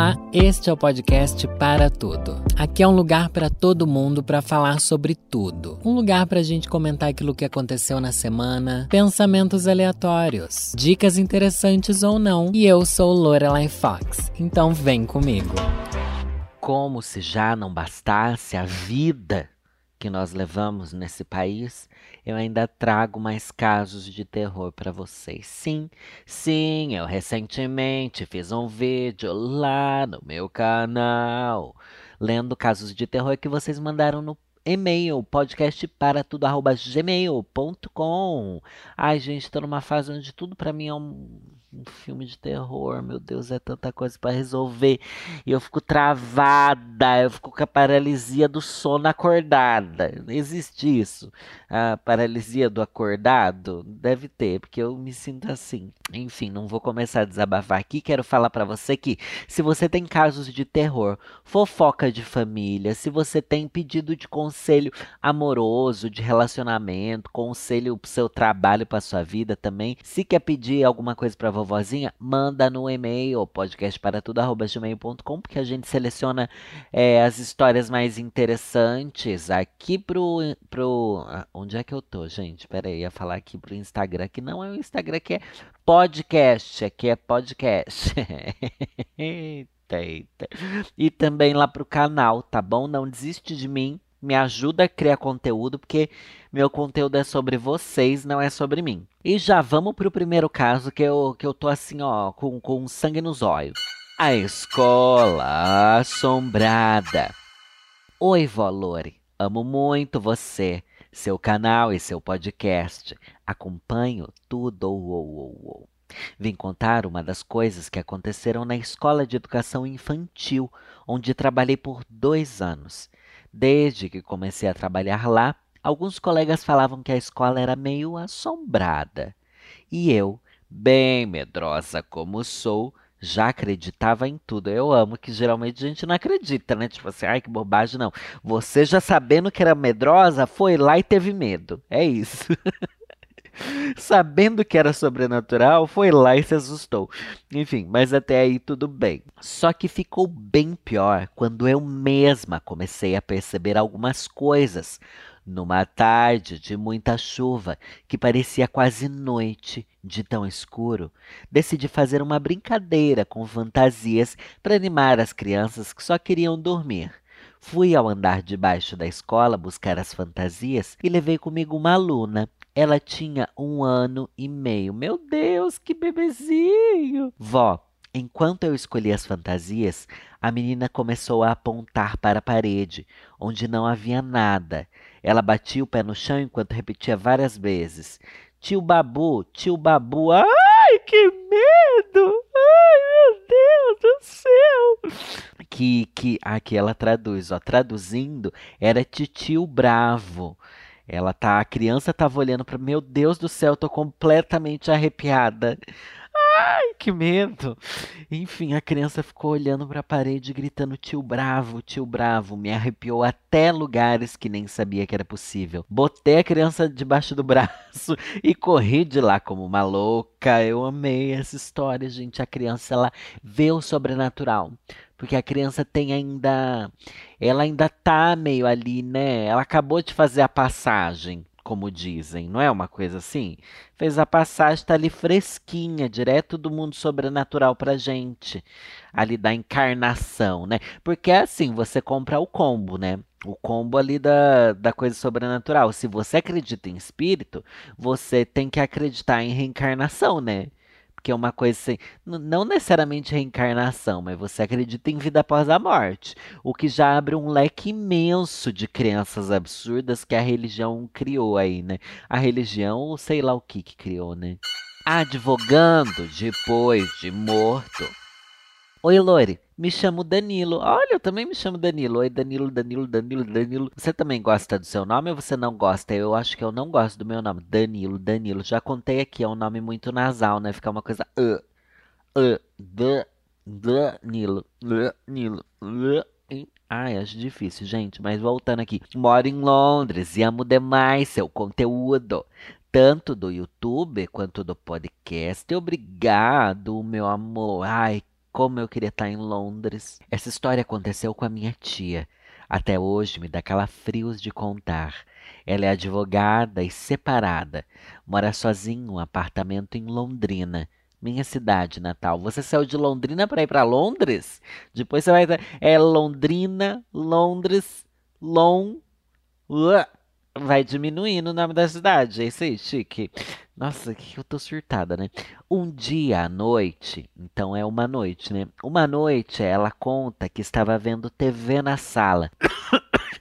Olá, este é o podcast Para Tudo. Aqui é um lugar para todo mundo para falar sobre tudo. Um lugar para a gente comentar aquilo que aconteceu na semana, pensamentos aleatórios, dicas interessantes ou não. E eu sou Lorelai Fox, então vem comigo. Como se já não bastasse a vida que nós levamos nesse país, eu ainda trago mais casos de terror para vocês. Sim, sim, eu recentemente fiz um vídeo lá no meu canal lendo casos de terror que vocês mandaram no e-mail, podcast para tudo, arroba gmail.com. Ai, gente, tô numa fase onde tudo para mim é um um filme de terror, meu Deus, é tanta coisa para resolver. E eu fico travada, eu fico com a paralisia do sono acordada. Não existe isso. A paralisia do acordado deve ter, porque eu me sinto assim. Enfim, não vou começar a desabafar aqui. Quero falar para você que se você tem casos de terror, fofoca de família, se você tem pedido de conselho amoroso, de relacionamento, conselho pro seu trabalho, para sua vida também, se quer pedir alguma coisa para vovozinha, manda no e-mail podcastparatudo@gmail.com, porque a gente seleciona é, as histórias mais interessantes aqui pro pro onde é que eu tô, gente? Pera aí, ia falar aqui pro Instagram, que não é o Instagram que é podcast, aqui é podcast. eita, eita. E também lá pro canal, tá bom? Não desiste de mim me ajuda a criar conteúdo, porque meu conteúdo é sobre vocês, não é sobre mim. E já vamos pro primeiro caso, que eu, que eu tô assim, ó, com, com sangue nos olhos. A escola assombrada. Oi, vó Lore. Amo muito você, seu canal e seu podcast. Acompanho tudo. Ou, ou, ou. Vim contar uma das coisas que aconteceram na escola de educação infantil, onde trabalhei por dois anos. Desde que comecei a trabalhar lá, alguns colegas falavam que a escola era meio assombrada. E eu, bem medrosa como sou, já acreditava em tudo. Eu amo que geralmente a gente não acredita, né? Tipo assim, ai que bobagem, não. Você já sabendo que era medrosa, foi lá e teve medo. É isso. sabendo que era sobrenatural, foi lá e se assustou. Enfim, mas até aí tudo bem. Só que ficou bem pior quando eu mesma comecei a perceber algumas coisas. Numa tarde de muita chuva, que parecia quase noite, de tão escuro, decidi fazer uma brincadeira com fantasias para animar as crianças que só queriam dormir. Fui ao andar debaixo da escola buscar as fantasias e levei comigo uma aluna ela tinha um ano e meio. Meu Deus, que bebezinho! Vó, enquanto eu escolhia as fantasias, a menina começou a apontar para a parede, onde não havia nada. Ela batia o pé no chão enquanto repetia várias vezes: Tio Babu, tio Babu, ai, que medo! Ai, meu Deus do céu! Que, que aqui ela traduz, ó, traduzindo, era titio bravo. Ela tá, a criança tava olhando para, meu Deus do céu, tô completamente arrepiada. Ai, que medo! Enfim, a criança ficou olhando para a parede, gritando: Tio Bravo, tio Bravo. Me arrepiou até lugares que nem sabia que era possível. Botei a criança debaixo do braço e corri de lá como uma louca. Eu amei essa história, gente. A criança, ela vê o sobrenatural porque a criança tem ainda, ela ainda tá meio ali, né? Ela acabou de fazer a passagem, como dizem, não é uma coisa assim? Fez a passagem, tá ali fresquinha, direto do mundo sobrenatural pra gente, ali da encarnação, né? Porque assim, você compra o combo, né? O combo ali da, da coisa sobrenatural. Se você acredita em espírito, você tem que acreditar em reencarnação, né? Que é uma coisa assim, não necessariamente reencarnação, mas você acredita em vida após a morte, o que já abre um leque imenso de crenças absurdas que a religião criou aí, né? A religião, ou sei lá o que que criou, né? Advogando depois de morto. Oi, Lore. Me chamo Danilo. Olha, eu também me chamo Danilo. Oi, Danilo, Danilo, Danilo, Danilo. Você também gosta do seu nome ou você não gosta? Eu acho que eu não gosto do meu nome. Danilo, Danilo. Já contei aqui, é um nome muito nasal, né? Fica uma coisa. Uh, uh, da, Danilo, Danilo. Ai, acho difícil, gente. Mas voltando aqui. Moro em Londres e amo demais seu conteúdo tanto do YouTube quanto do podcast. Obrigado, meu amor. Ai, Como eu queria estar em Londres. Essa história aconteceu com a minha tia. Até hoje me dá calafrios de contar. Ela é advogada e separada. Mora sozinha em um apartamento em Londrina. Minha cidade natal. Você saiu de Londrina para ir para Londres? Depois você vai. É Londrina, Londres, Lon. Vai diminuindo o nome da cidade. É isso aí, chique. Nossa, que eu tô surtada, né? Um dia à noite, então é uma noite, né? Uma noite ela conta que estava vendo TV na sala.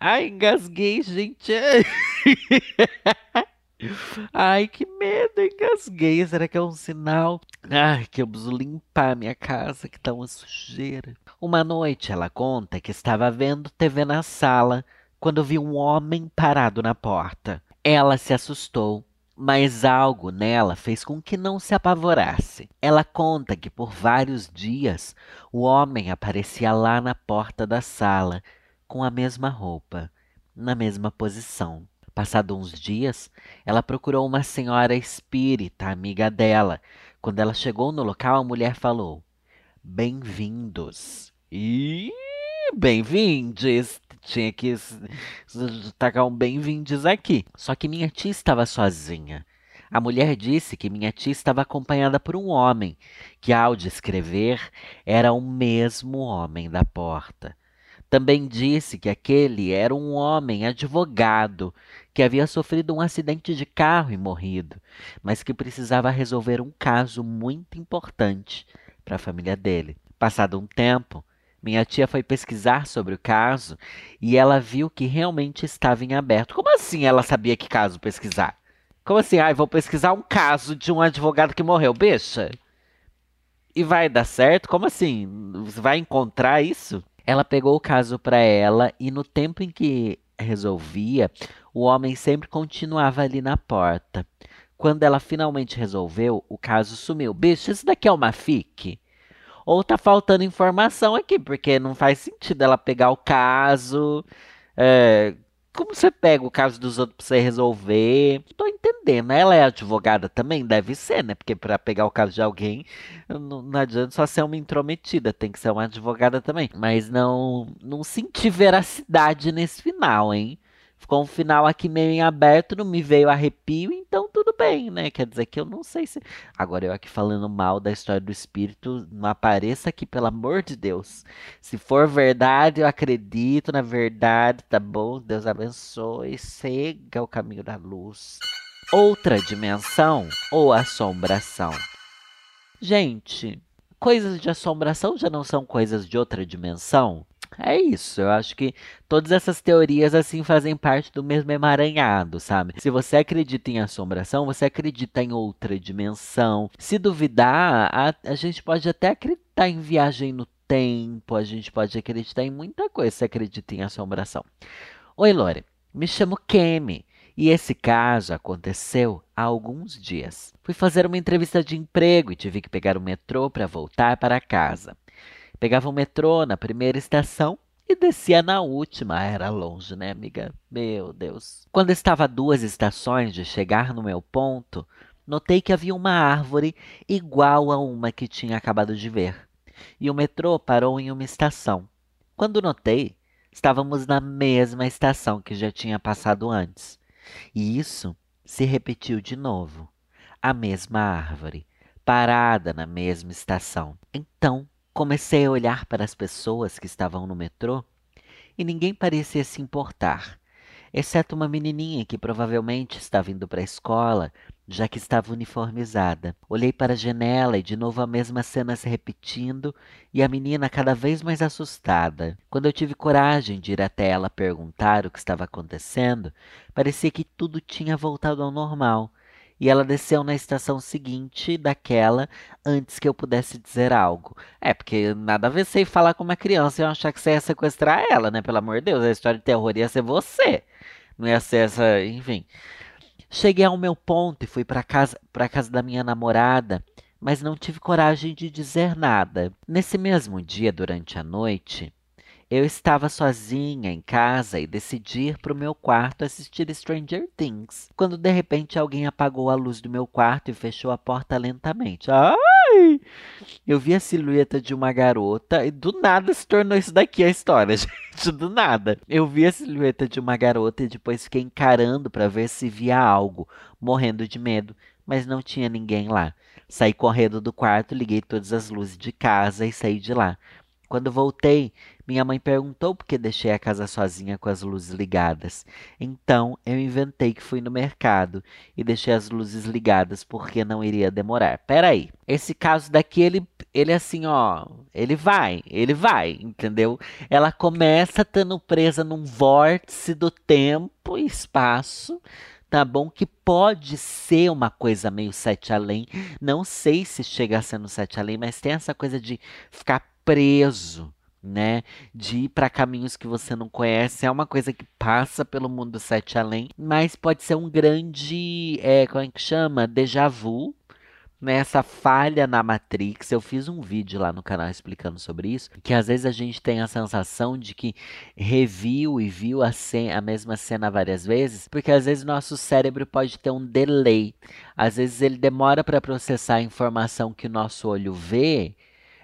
Ai, engasguei, gente. Ai, que medo, engasguei. Será que é um sinal? Ai, que eu preciso limpar minha casa, que tá uma sujeira. Uma noite ela conta que estava vendo TV na sala quando viu um homem parado na porta. Ela se assustou, mas algo nela fez com que não se apavorasse. Ela conta que por vários dias o homem aparecia lá na porta da sala com a mesma roupa, na mesma posição. Passado uns dias, ela procurou uma senhora espírita, amiga dela. Quando ela chegou no local, a mulher falou: Bem-vindos. E bem-vindes. Tinha que tacar um bem-vindes aqui. Só que minha tia estava sozinha. A mulher disse que minha tia estava acompanhada por um homem, que ao descrever era o mesmo homem da porta. Também disse que aquele era um homem advogado que havia sofrido um acidente de carro e morrido, mas que precisava resolver um caso muito importante para a família dele. Passado um tempo, minha tia foi pesquisar sobre o caso e ela viu que realmente estava em aberto. Como assim ela sabia que caso pesquisar? Como assim? Ah, vou pesquisar um caso de um advogado que morreu, bicha? E vai dar certo? Como assim? Você vai encontrar isso? Ela pegou o caso para ela e no tempo em que resolvia, o homem sempre continuava ali na porta. Quando ela finalmente resolveu, o caso sumiu. Bicho, isso daqui é uma fique? Ou tá faltando informação aqui, porque não faz sentido ela pegar o caso, é, como você pega o caso dos outros pra você resolver? Tô entendendo. Ela é advogada também? Deve ser, né? Porque para pegar o caso de alguém, não, não, adianta só ser uma intrometida, tem que ser uma advogada também. Mas não, não senti veracidade nesse final, hein? Ficou um final aqui meio em aberto, não me veio arrepio, então tudo bem, né? Quer dizer que eu não sei se. Agora eu aqui falando mal da história do espírito, não apareça aqui, pelo amor de Deus. Se for verdade, eu acredito na verdade, tá bom? Deus abençoe, siga o caminho da luz. Outra dimensão ou assombração. Gente, coisas de assombração já não são coisas de outra dimensão? É isso, eu acho que todas essas teorias assim fazem parte do mesmo emaranhado, sabe? Se você acredita em assombração, você acredita em outra dimensão. Se duvidar, a, a gente pode até acreditar em viagem no tempo, a gente pode acreditar em muita coisa se acredita em assombração. Oi, Lore, me chamo Kemi. E esse caso aconteceu há alguns dias. Fui fazer uma entrevista de emprego e tive que pegar o metrô para voltar para casa. Pegava o metrô na primeira estação e descia na última. Era longe, né, amiga? Meu Deus. Quando estava a duas estações de chegar no meu ponto, notei que havia uma árvore igual a uma que tinha acabado de ver. E o metrô parou em uma estação. Quando notei, estávamos na mesma estação que já tinha passado antes. E isso se repetiu de novo. A mesma árvore, parada na mesma estação. Então, Comecei a olhar para as pessoas que estavam no metrô e ninguém parecia se importar, exceto uma menininha que provavelmente estava indo para a escola, já que estava uniformizada. Olhei para a janela e de novo a mesma cena se repetindo e a menina cada vez mais assustada. Quando eu tive coragem de ir até ela perguntar o que estava acontecendo, parecia que tudo tinha voltado ao normal e ela desceu na estação seguinte daquela antes que eu pudesse dizer algo. É, porque nada a ver você ir falar com uma criança e eu achar que você ia sequestrar ela, né? Pelo amor de Deus, a história de terror ia ser você. Não ia ser essa, enfim. Cheguei ao meu ponto e fui para casa, para casa da minha namorada, mas não tive coragem de dizer nada. Nesse mesmo dia, durante a noite, Eu estava sozinha em casa e decidi ir para o meu quarto assistir Stranger Things, quando de repente alguém apagou a luz do meu quarto e fechou a porta lentamente. Ai! Eu vi a silhueta de uma garota e do nada se tornou isso daqui a história, gente, do nada. Eu vi a silhueta de uma garota e depois fiquei encarando para ver se via algo, morrendo de medo, mas não tinha ninguém lá. Saí correndo do quarto, liguei todas as luzes de casa e saí de lá. Quando voltei, minha mãe perguntou por que deixei a casa sozinha com as luzes ligadas. Então eu inventei que fui no mercado e deixei as luzes ligadas porque não iria demorar. Peraí, esse caso daqui, ele, ele assim, ó, ele vai, ele vai, entendeu? Ela começa estando presa num vórtice do tempo e espaço tá bom? Que pode ser uma coisa meio sete além. Não sei se chega a ser no sete além, mas tem essa coisa de ficar preso, né? De ir para caminhos que você não conhece. É uma coisa que passa pelo mundo sete além, mas pode ser um grande, é, como é que chama? Déjà vu, nessa falha na Matrix. Eu fiz um vídeo lá no canal explicando sobre isso, que às vezes a gente tem a sensação de que reviu e viu a, cena, a mesma cena várias vezes, porque às vezes nosso cérebro pode ter um delay. Às vezes ele demora para processar a informação que o nosso olho vê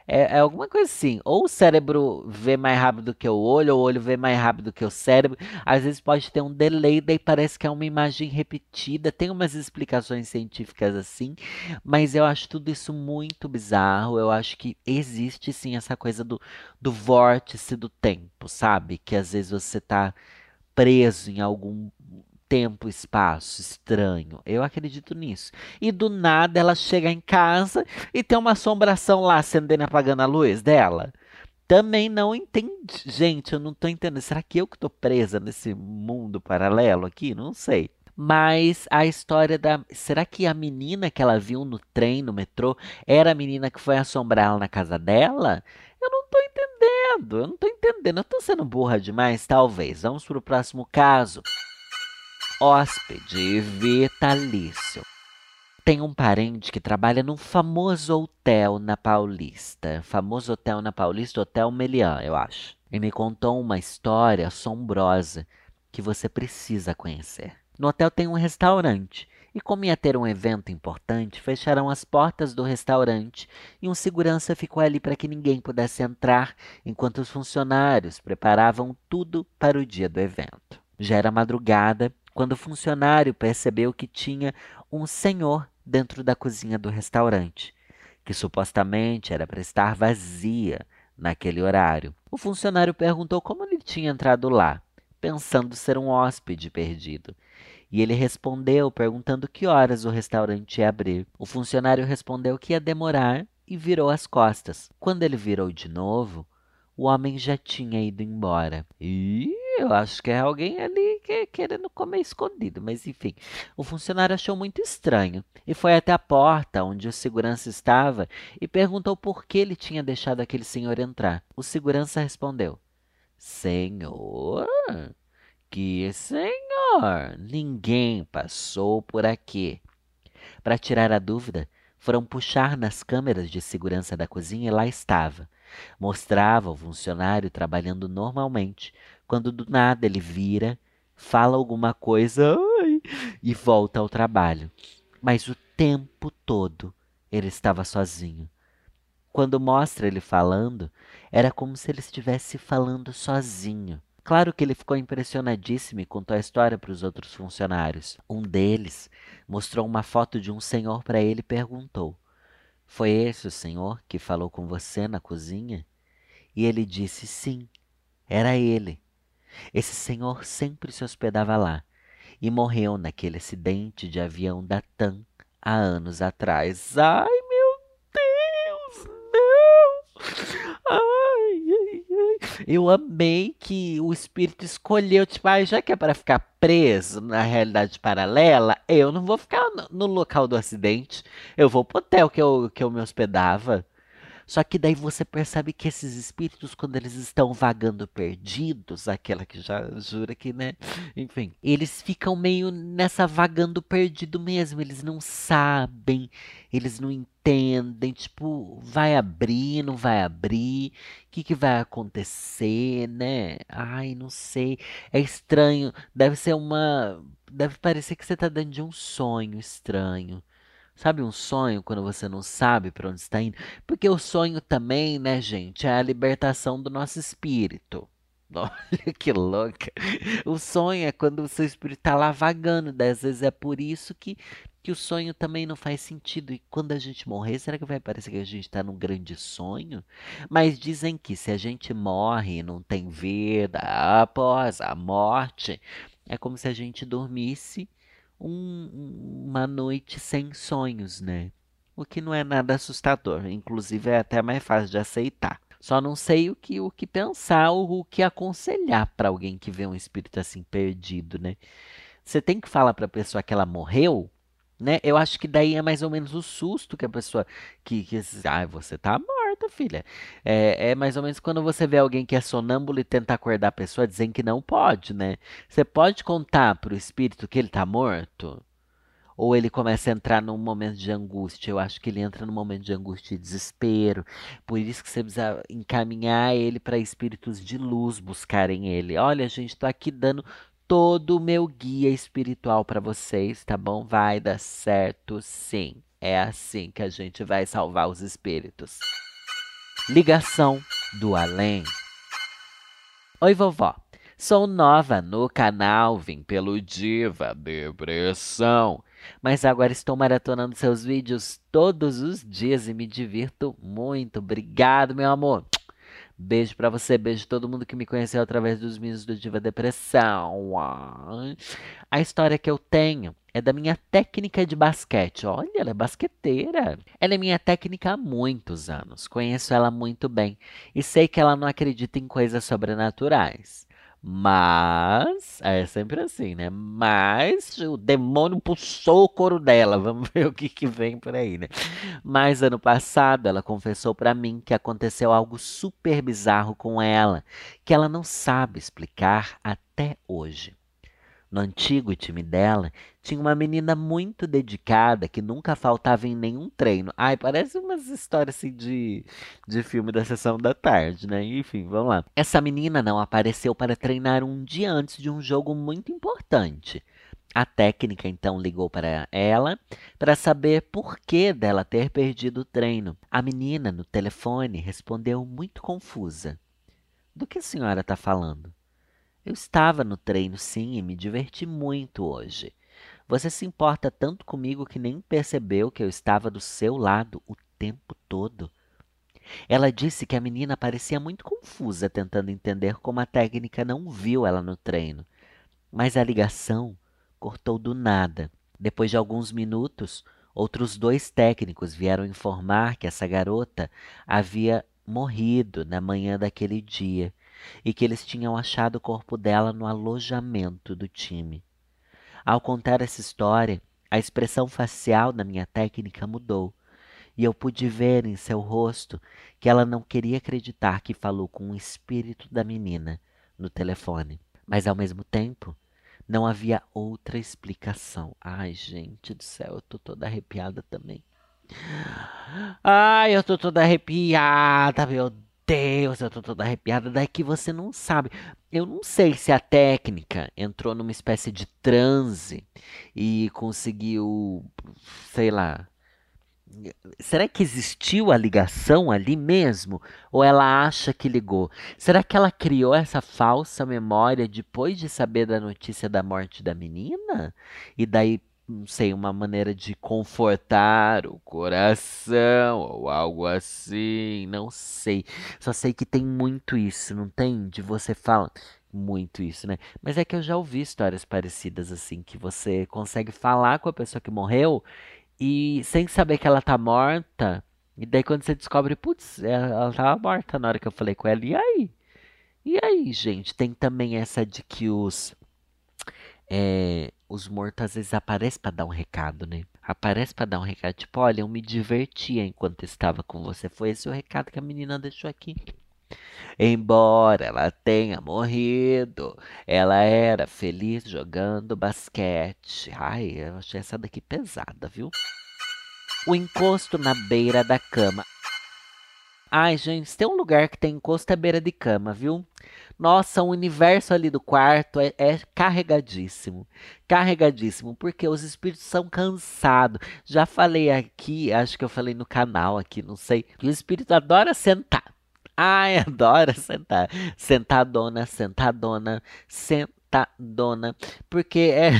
é, é, alguma coisa assim. Ou o cérebro vê mais rápido que o olho, ou o olho vê mais rápido que o cérebro. Às vezes pode ter um delay, daí parece que é uma imagem repetida. Tem umas explicações científicas assim, mas eu acho tudo isso muito bizarro. Eu acho que existe sim essa coisa do, do vórtice do tempo, sabe? Que às vezes você tá preso em algum tempo, espaço estranho. Eu acredito nisso. E do nada ela chega em casa e tem uma assombração lá acendendo e apagando a luz dela. Também não entendi. Gente, eu não tô entendendo. Será que eu que tô presa nesse mundo paralelo aqui? Não sei. Mas a história da. Será que a menina que ela viu no trem, no metrô, era a menina que foi assombrar ela na casa dela? Eu não tô entendendo. Eu não tô entendendo. Eu tô sendo burra demais? Talvez. Vamos pro próximo caso hóspede vitalício. Tem um parente que trabalha num famoso hotel na Paulista. Famoso hotel na Paulista, Hotel Melian, eu acho. E me contou uma história assombrosa que você precisa conhecer. No hotel tem um restaurante. E como ia ter um evento importante, fecharam as portas do restaurante e um segurança ficou ali para que ninguém pudesse entrar enquanto os funcionários preparavam tudo para o dia do evento. Já era madrugada quando o funcionário percebeu que tinha um senhor dentro da cozinha do restaurante, que supostamente era para estar vazia naquele horário. O funcionário perguntou como ele tinha entrado lá, pensando ser um hóspede perdido. E ele respondeu perguntando que horas o restaurante ia abrir. O funcionário respondeu que ia demorar e virou as costas. Quando ele virou de novo, o homem já tinha ido embora. E eu acho que é alguém ali que, querendo comer escondido, mas enfim. O funcionário achou muito estranho e foi até a porta onde o segurança estava e perguntou por que ele tinha deixado aquele senhor entrar. O segurança respondeu: Senhor? Que senhor? Ninguém passou por aqui. Para tirar a dúvida, foram puxar nas câmeras de segurança da cozinha e lá estava. Mostrava o funcionário trabalhando normalmente, quando do nada ele vira, fala alguma coisa ai, e volta ao trabalho. Mas o tempo todo ele estava sozinho. Quando mostra ele falando, era como se ele estivesse falando sozinho. Claro que ele ficou impressionadíssimo e contou a história para os outros funcionários. Um deles mostrou uma foto de um senhor para ele e perguntou: Foi esse o senhor que falou com você na cozinha? E ele disse: Sim, era ele. Esse senhor sempre se hospedava lá e morreu naquele acidente de avião da TAM há anos atrás. Ai, meu Deus, não! Ai, ai, ai. Eu amei que o espírito escolheu, tipo, ah, já que é para ficar preso na realidade paralela, eu não vou ficar no, no local do acidente. Eu vou pro hotel que eu, que eu me hospedava. Só que daí você percebe que esses espíritos, quando eles estão vagando perdidos, aquela que já jura que, né? Enfim, eles ficam meio nessa vagando perdido mesmo. Eles não sabem, eles não entendem. Tipo, vai abrir, não vai abrir? O que, que vai acontecer, né? Ai, não sei. É estranho. Deve ser uma. Deve parecer que você tá dentro de um sonho estranho. Sabe um sonho quando você não sabe para onde está indo? Porque o sonho também, né, gente, é a libertação do nosso espírito. Olha que louca. O sonho é quando o seu espírito está lá vagando. Às vezes é por isso que, que o sonho também não faz sentido. E quando a gente morrer, será que vai parecer que a gente está num grande sonho? Mas dizem que se a gente morre e não tem vida após a morte, é como se a gente dormisse um, uma noite sem sonhos, né? O que não é nada assustador, inclusive é até mais fácil de aceitar. Só não sei o que, o que pensar ou o que aconselhar para alguém que vê um espírito assim perdido, né? Você tem que falar para a pessoa que ela morreu, né? Eu acho que daí é mais ou menos o susto que a pessoa que, que ah, você tá morta, filha. É, é mais ou menos quando você vê alguém que é sonâmbulo e tenta acordar a pessoa dizendo que não pode, né? Você pode contar pro espírito que ele tá morto? Ou ele começa a entrar num momento de angústia. Eu acho que ele entra num momento de angústia e desespero. Por isso que você precisa encaminhar ele para espíritos de luz buscarem ele. Olha, gente, estou aqui dando todo o meu guia espiritual para vocês, tá bom? Vai dar certo sim. É assim que a gente vai salvar os espíritos. Ligação do além. Oi, vovó. Sou nova no canal, vim pelo Diva Depressão. Mas agora estou maratonando seus vídeos todos os dias e me divirto muito. Obrigado, meu amor. Beijo para você, beijo todo mundo que me conheceu através dos vídeos do Diva Depressão. A história que eu tenho é da minha técnica de basquete. Olha, ela é basqueteira. Ela é minha técnica há muitos anos. Conheço ela muito bem e sei que ela não acredita em coisas sobrenaturais. Mas, é sempre assim, né? Mas o demônio puxou o couro dela. Vamos ver o que, que vem por aí, né? Mas ano passado ela confessou para mim que aconteceu algo super bizarro com ela, que ela não sabe explicar até hoje. No antigo time dela, tinha uma menina muito dedicada que nunca faltava em nenhum treino. Ai, parece umas histórias assim de, de filme da sessão da tarde, né? Enfim, vamos lá. Essa menina não apareceu para treinar um dia antes de um jogo muito importante. A técnica então ligou para ela para saber por que dela ter perdido o treino. A menina no telefone respondeu muito confusa: Do que a senhora está falando? Eu estava no treino, sim, e me diverti muito hoje. Você se importa tanto comigo que nem percebeu que eu estava do seu lado o tempo todo. Ela disse que a menina parecia muito confusa, tentando entender como a técnica não viu ela no treino. Mas a ligação cortou do nada. Depois de alguns minutos, outros dois técnicos vieram informar que essa garota havia morrido na manhã daquele dia e que eles tinham achado o corpo dela no alojamento do time. Ao contar essa história, a expressão facial da minha técnica mudou, e eu pude ver em seu rosto que ela não queria acreditar que falou com o espírito da menina no telefone. Mas ao mesmo tempo, não havia outra explicação. Ai, gente do céu, eu tô toda arrepiada também. Ai, eu tô toda arrepiada, meu Deus, eu tô toda arrepiada. Daqui você não sabe. Eu não sei se a técnica entrou numa espécie de transe e conseguiu, sei lá. Será que existiu a ligação ali mesmo? Ou ela acha que ligou? Será que ela criou essa falsa memória depois de saber da notícia da morte da menina? E daí não sei, uma maneira de confortar o coração ou algo assim, não sei. Só sei que tem muito isso, não tem? De você fala muito isso, né? Mas é que eu já ouvi histórias parecidas assim, que você consegue falar com a pessoa que morreu e sem saber que ela tá morta, e daí quando você descobre, putz, ela tava morta na hora que eu falei com ela, e aí? E aí, gente, tem também essa de que os é, os mortos às vezes aparecem para dar um recado, né? Aparece para dar um recado, tipo, olha, eu me divertia enquanto estava com você. Foi esse o recado que a menina deixou aqui. Embora ela tenha morrido, ela era feliz jogando basquete. Ai, eu achei essa daqui pesada, viu? O encosto na beira da cama. Ai, gente, tem um lugar que tem encosto é beira de cama, viu? Nossa, o universo ali do quarto é, é, carregadíssimo. Carregadíssimo, porque os espíritos são cansados. Já falei aqui, acho que eu falei no canal aqui, não sei, que o espírito adora sentar. Ai, adora sentar. Sentadona, sentadona, sentadona. Porque é.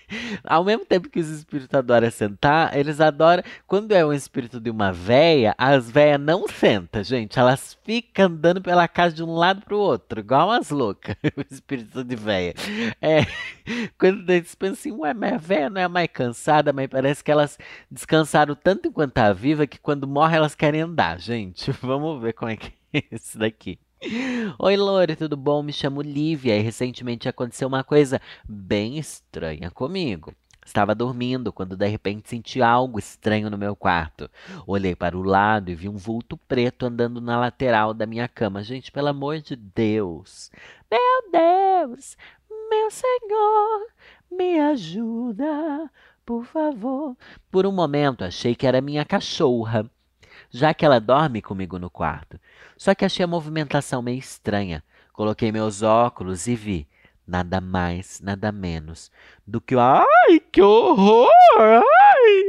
Ao mesmo tempo que os espíritos adoram sentar, eles adoram. Quando é um espírito de uma véia, as véias não sentam, gente. Elas ficam andando pela casa de um lado pro outro, igual umas loucas. o espírito de véia. É. Quando eles pensam assim, ué, mas a véia não é mais cansada, mas parece que elas descansaram tanto enquanto tá viva que quando morre elas querem andar, gente. Vamos ver como é que esse daqui. Oi, Lore, tudo bom? Me chamo Lívia e recentemente aconteceu uma coisa bem estranha comigo. Estava dormindo quando de repente senti algo estranho no meu quarto. Olhei para o lado e vi um vulto preto andando na lateral da minha cama. Gente, pelo amor de Deus! Meu Deus! Meu Senhor! Me ajuda, por favor. Por um momento achei que era minha cachorra já que ela dorme comigo no quarto. Só que achei a movimentação meio estranha. Coloquei meus óculos e vi nada mais, nada menos do que. Ai, que horror! Ai,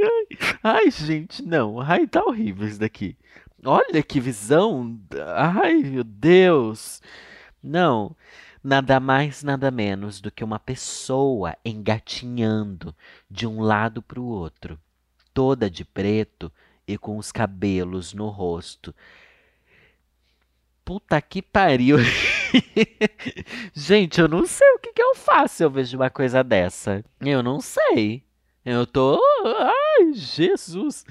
ai, ai, gente, não. Ai, tá horrível isso daqui. Olha que visão! Ai, meu Deus! Não, nada mais, nada menos do que uma pessoa engatinhando de um lado para o outro, toda de preto, e com os cabelos no rosto. Puta que pariu. Gente, eu não sei o que, que eu faço se eu vejo uma coisa dessa. Eu não sei. Eu tô. Ai, Jesus!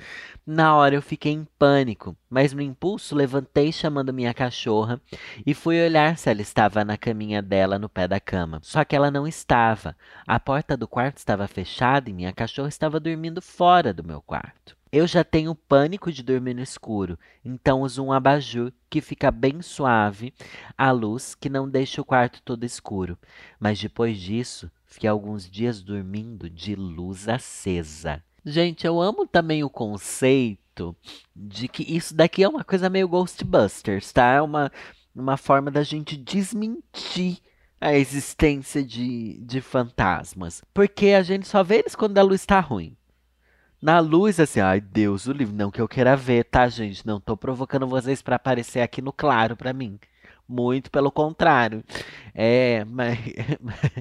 Na hora eu fiquei em pânico, mas no impulso levantei chamando minha cachorra e fui olhar se ela estava na caminha dela no pé da cama. Só que ela não estava. A porta do quarto estava fechada e minha cachorra estava dormindo fora do meu quarto. Eu já tenho pânico de dormir no escuro, então uso um abajur que fica bem suave, a luz que não deixa o quarto todo escuro. Mas depois disso, fiquei alguns dias dormindo de luz acesa. Gente, eu amo também o conceito de que isso daqui é uma coisa meio Ghostbusters, tá? É uma, uma forma da gente desmentir a existência de, de fantasmas. Porque a gente só vê eles quando a luz está ruim na luz, assim, ai Deus o livre, não que eu queira ver, tá, gente? Não tô provocando vocês para aparecer aqui no claro para mim. Muito pelo contrário. É, mas,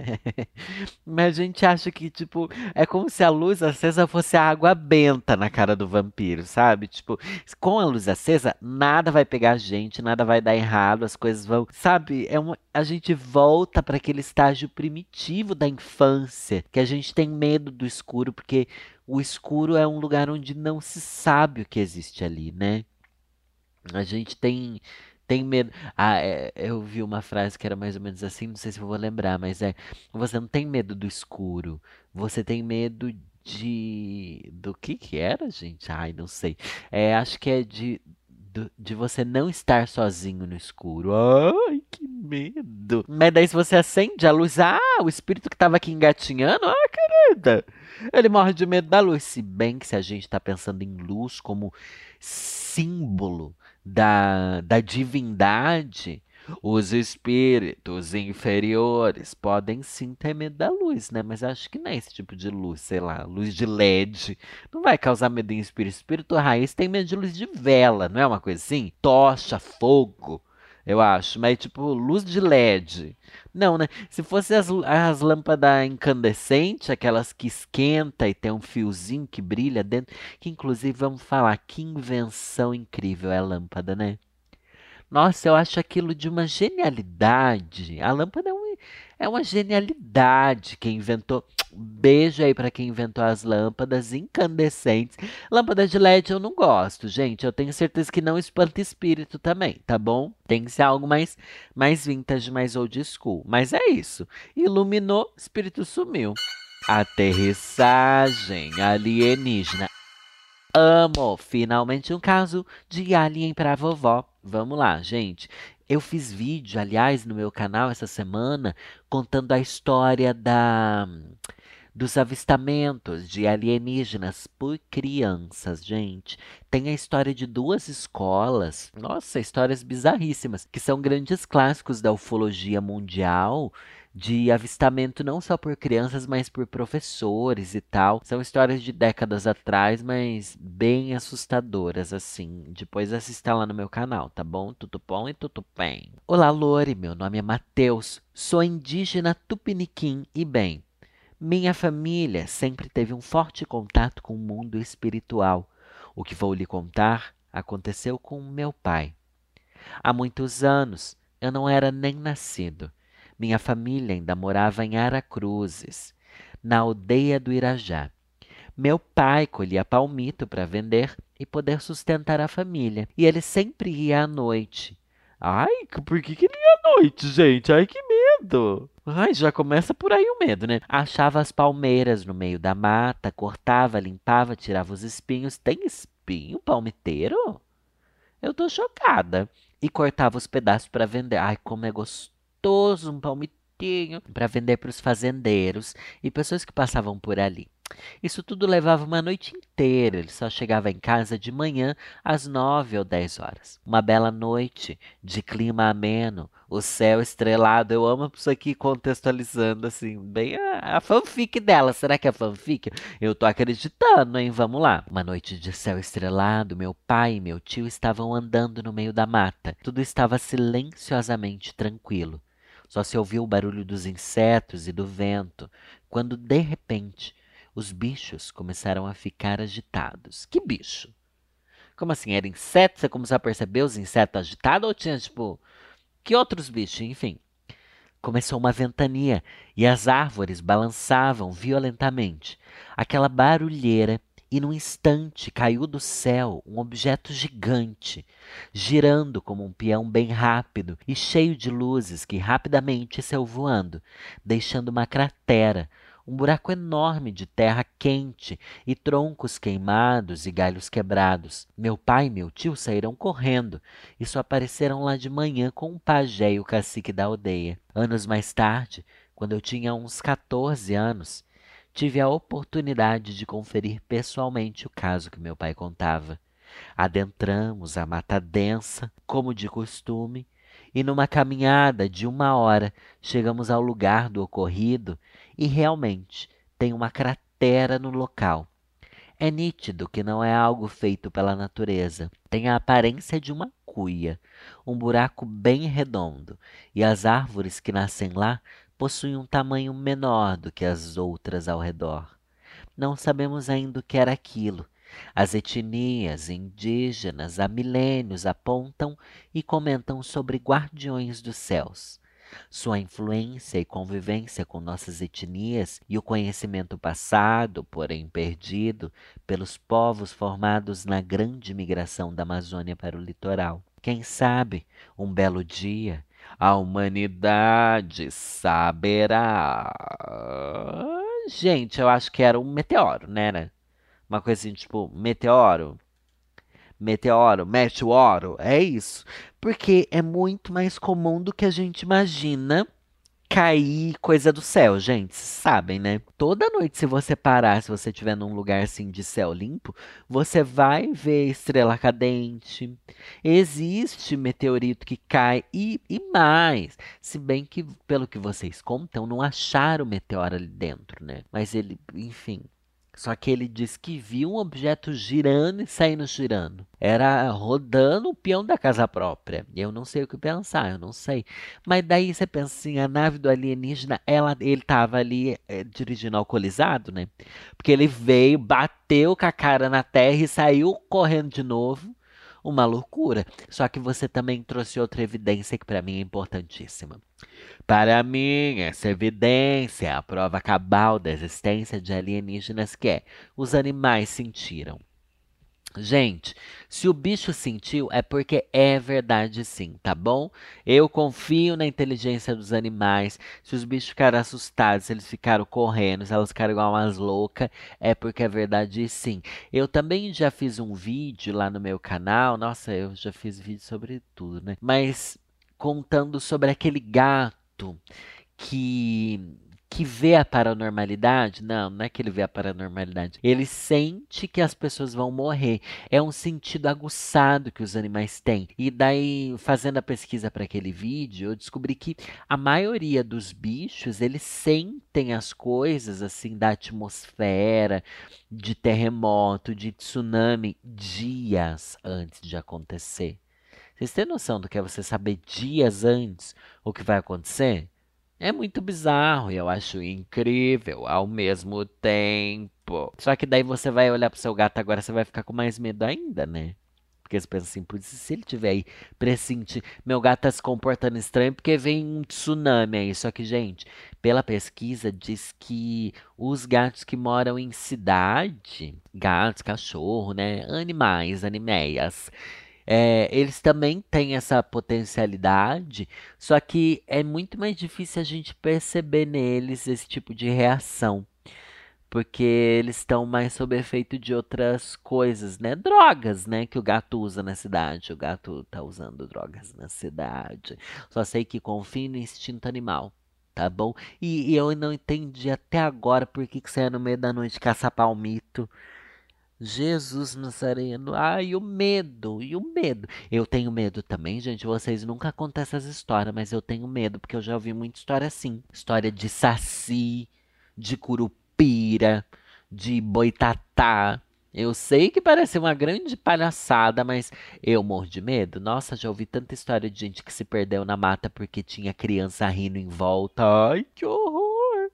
mas a gente acha que, tipo, é como se a luz acesa fosse a água benta na cara do vampiro, sabe? Tipo, com a luz acesa, nada vai pegar a gente, nada vai dar errado, as coisas vão. Sabe? É uma, a gente volta para aquele estágio primitivo da infância, que a gente tem medo do escuro, porque o escuro é um lugar onde não se sabe o que existe ali, né? A gente tem tem medo. Ah, é, eu vi uma frase que era mais ou menos assim, não sei se eu vou lembrar, mas é: você não tem medo do escuro, você tem medo de. Do que que era, gente? Ai, não sei. É, acho que é de, de você não estar sozinho no escuro. Ai, que medo. Mas daí se você acende a luz, ah, o espírito que estava aqui engatinhando, ah, querida. Ele morre de medo da luz. Se bem que se a gente está pensando em luz como símbolo da, da divindade, os espíritos inferiores podem sim ter medo da luz, né? Mas acho que não é esse tipo de luz, sei lá, luz de LED. Não vai causar medo em espírito. Espírito raiz tem medo de luz de vela, não é uma coisa assim? Tocha, fogo eu acho. Mas, tipo, luz de LED. Não, né? Se fosse as, as lâmpadas incandescentes, aquelas que esquenta e tem um fiozinho que brilha dentro, que inclusive vamos falar, que invenção incrível é a lâmpada, né? Nossa, eu acho aquilo de uma genialidade. A lâmpada é, um, é uma genialidade. Quem inventou. Beijo aí para quem inventou as lâmpadas incandescentes. Lâmpada de LED eu não gosto, gente. Eu tenho certeza que não espanta espírito também, tá bom? Tem que ser algo mais, mais vintage, mais old school. Mas é isso. Iluminou, espírito sumiu. Aterrissagem alienígena. Amo! Finalmente um caso de alien pra vovó. Vamos lá, gente. Eu fiz vídeo, aliás, no meu canal essa semana, contando a história da dos avistamentos de alienígenas por crianças, gente. Tem a história de duas escolas, nossa, histórias bizarríssimas, que são grandes clássicos da ufologia mundial de avistamento não só por crianças, mas por professores e tal. São histórias de décadas atrás, mas bem assustadoras, assim. Depois assista lá no meu canal, tá bom? Tudo bom e tudo bem. Olá, Lore, meu nome é Matheus, sou indígena tupiniquim e bem. Minha família sempre teve um forte contato com o mundo espiritual. O que vou lhe contar aconteceu com meu pai. Há muitos anos, eu não era nem nascido. Minha família ainda morava em Aracruzes, na aldeia do Irajá. Meu pai colhia palmito para vender e poder sustentar a família. E ele sempre ia à noite. Ai, por que, que ele ia à noite, gente? Ai, que medo! Ai, já começa por aí o medo, né? Achava as palmeiras no meio da mata, cortava, limpava, tirava os espinhos. Tem espinho palmiteiro? Eu tô chocada. E cortava os pedaços para vender. Ai, como é gostoso gostoso, um palmitinho, para vender para os fazendeiros e pessoas que passavam por ali. Isso tudo levava uma noite inteira. Ele só chegava em casa de manhã às nove ou dez horas. Uma bela noite de clima ameno, o céu estrelado. Eu amo isso aqui contextualizando assim, bem a, a fanfic dela. Será que é fanfic? Eu tô acreditando, hein? Vamos lá. Uma noite de céu estrelado, meu pai e meu tio estavam andando no meio da mata. Tudo estava silenciosamente tranquilo. Só se ouvia o barulho dos insetos e do vento, quando de repente os bichos começaram a ficar agitados. Que bicho? Como assim? Era inseto? Você começou a perceber os insetos agitados ou tinha, tipo, que outros bichos? Enfim. Começou uma ventania e as árvores balançavam violentamente. Aquela barulheira e num instante caiu do céu um objeto gigante, girando como um peão bem rápido e cheio de luzes que rapidamente saiu voando, deixando uma cratera, um buraco enorme de terra quente e troncos queimados e galhos quebrados. Meu pai e meu tio saíram correndo e só apareceram lá de manhã com o pajé e o cacique da aldeia. Anos mais tarde, quando eu tinha uns 14 anos, tive a oportunidade de conferir pessoalmente o caso que meu pai contava. Adentramos a mata densa, como de costume, e numa caminhada de uma hora chegamos ao lugar do ocorrido e realmente tem uma cratera no local. É nítido que não é algo feito pela natureza. Tem a aparência de uma cuia, um buraco bem redondo, e as árvores que nascem lá possuem um tamanho menor do que as outras ao redor. Não sabemos ainda o que era aquilo. As etnias indígenas há milênios apontam e comentam sobre guardiões dos céus. Sua influência e convivência com nossas etnias e o conhecimento passado, porém perdido, pelos povos formados na grande migração da Amazônia para o litoral. Quem sabe, um belo dia, a humanidade saberá. Gente, eu acho que era um meteoro, né? Uma coisa assim, tipo, meteoro. Meteoro, meteoro, é isso. Porque é muito mais comum do que a gente imagina cair coisa do céu, gente. Sabem, né? Toda noite, se você parar, se você estiver num lugar assim de céu limpo, você vai ver estrela cadente. Existe meteorito que cai e, e mais. Se bem que, pelo que vocês contam, não acharam o meteoro ali dentro, né? Mas ele, enfim, só que ele diz que viu um objeto girando e saindo girando. Era rodando o peão da casa própria. Eu não sei o que pensar, eu não sei. Mas daí você pensa assim, a nave do alienígena, ela, ele estava ali é, dirigindo alcoolizado, né? Porque ele veio, bateu com a cara na terra e saiu correndo de novo. Uma loucura. Só que você também trouxe outra evidência que para mim é importantíssima. Para mim, essa evidência é a prova cabal da existência de alienígenas que é, os animais sentiram. Gente, se o bicho sentiu, é porque é verdade sim, tá bom? Eu confio na inteligência dos animais. Se os bichos ficaram assustados, se eles ficaram correndo, se elas ficaram igual umas loucas, é porque é verdade sim. Eu também já fiz um vídeo lá no meu canal. Nossa, eu já fiz vídeo sobre tudo, né? Mas contando sobre aquele gato que que vê a paranormalidade, não, não é que ele vê a paranormalidade. Ele sente que as pessoas vão morrer. É um sentido aguçado que os animais têm. E daí, fazendo a pesquisa para aquele vídeo, eu descobri que a maioria dos bichos, eles sentem as coisas assim da atmosfera, de terremoto, de tsunami dias antes de acontecer. Vocês têm noção do que é você saber dias antes o que vai acontecer? É muito bizarro e eu acho incrível ao mesmo tempo. Só que daí você vai olhar pro seu gato agora, você vai ficar com mais medo ainda, né? Porque você pensa assim, se ele tiver aí pressentir, meu gato tá se comportando estranho porque vem um tsunami aí. Só que, gente, pela pesquisa diz que os gatos que moram em cidade, gatos, cachorro, né, animais, animeias, é, eles também têm essa potencialidade, só que é muito mais difícil a gente perceber neles esse tipo de reação. Porque eles estão mais sob efeito de outras coisas, né? Drogas, né? Que o gato usa na cidade. O gato tá usando drogas na cidade. Só sei que confio no instinto animal tá bom? E, e, eu não entendi até agora por que, que você é no meio da noite caçar palmito. Jesus Nazareno. Ai, o medo, e o medo. Eu tenho medo também, gente. Vocês nunca contam essas histórias, mas eu tenho medo, porque eu já ouvi muita história assim. História de saci, de curupira, de boitatá. Eu sei que parece uma grande palhaçada, mas eu morro de medo. Nossa, já ouvi tanta história de gente que se perdeu na mata porque tinha criança rindo em volta. Ai, que horror!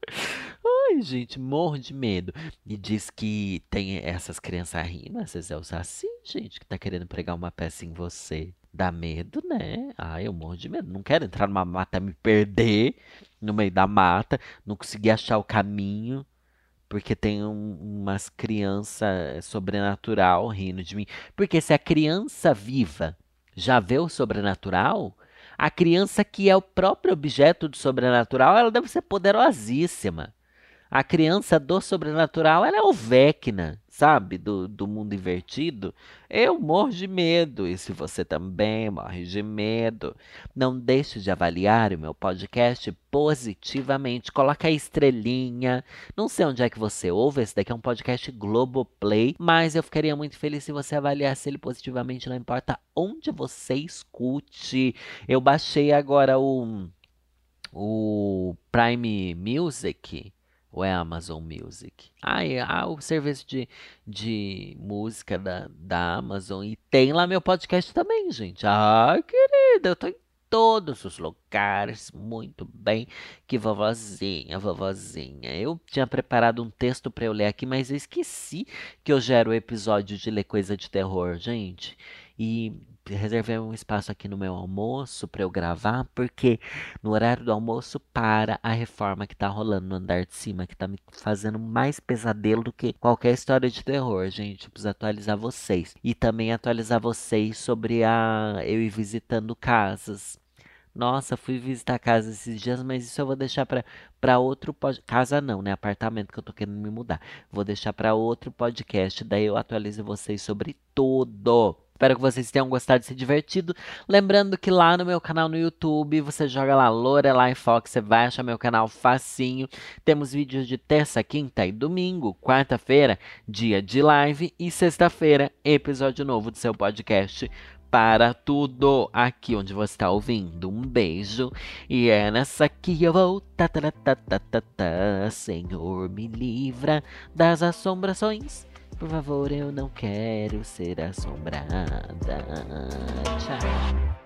Ai, gente, morro de medo. E diz que tem essas crianças rindo, vezes é o Saci, gente, que tá querendo pregar uma peça em você. Dá medo, né? Ai, eu morro de medo. Não quero entrar numa mata, me perder no meio da mata, não conseguir achar o caminho, porque tem um, umas crianças sobrenatural rindo de mim. Porque se a criança viva já vê o sobrenatural, a criança que é o próprio objeto do sobrenatural, ela deve ser poderosíssima. A criança do sobrenatural, ela é o Vecna, sabe? Do, do mundo invertido. Eu morro de medo. E se você também morre de medo, não deixe de avaliar o meu podcast positivamente. Coloca a estrelinha. Não sei onde é que você ouve. Esse daqui é um podcast Globoplay. Mas eu ficaria muito feliz se você avaliasse ele positivamente. Não importa onde você escute. Eu baixei agora o, o Prime Music ou é Amazon Music? Ah, é ah, o serviço de, de música da, da Amazon. E tem lá meu podcast também, gente. Ah, querida, eu tô em todos os lugares. Muito bem. Que vovozinha, vovozinha. Eu tinha preparado um texto para eu ler aqui, mas eu esqueci que hoje era o episódio de ler coisa de terror, gente. E reservei um espaço aqui no meu almoço para eu gravar, porque no horário do almoço para a reforma que tá rolando no andar de cima, que tá me fazendo mais pesadelo do que qualquer história de terror, gente. Preciso atualizar vocês. E também atualizar vocês sobre a eu ir visitando casas. Nossa, fui visitar casa esses dias, mas isso eu vou deixar para para outro casa não, né? Apartamento que eu tô querendo me mudar. Vou deixar para outro podcast, daí eu atualizo vocês sobre tudo. Espero que vocês tenham gostado e se divertido. Lembrando que lá no meu canal no YouTube, você joga lá Lorelai Fox, você vai achar meu canal facinho. Temos vídeos de terça, quinta e domingo, quarta-feira, dia de live e sexta-feira, episódio novo do seu podcast para tudo aqui onde você está ouvindo. Um beijo. E é nessa que eu vou. Tá, tá, tá, tá, tá, tá, Senhor, me livra das assombrações. Por favor, eu não quero ser assombrada. Tchau.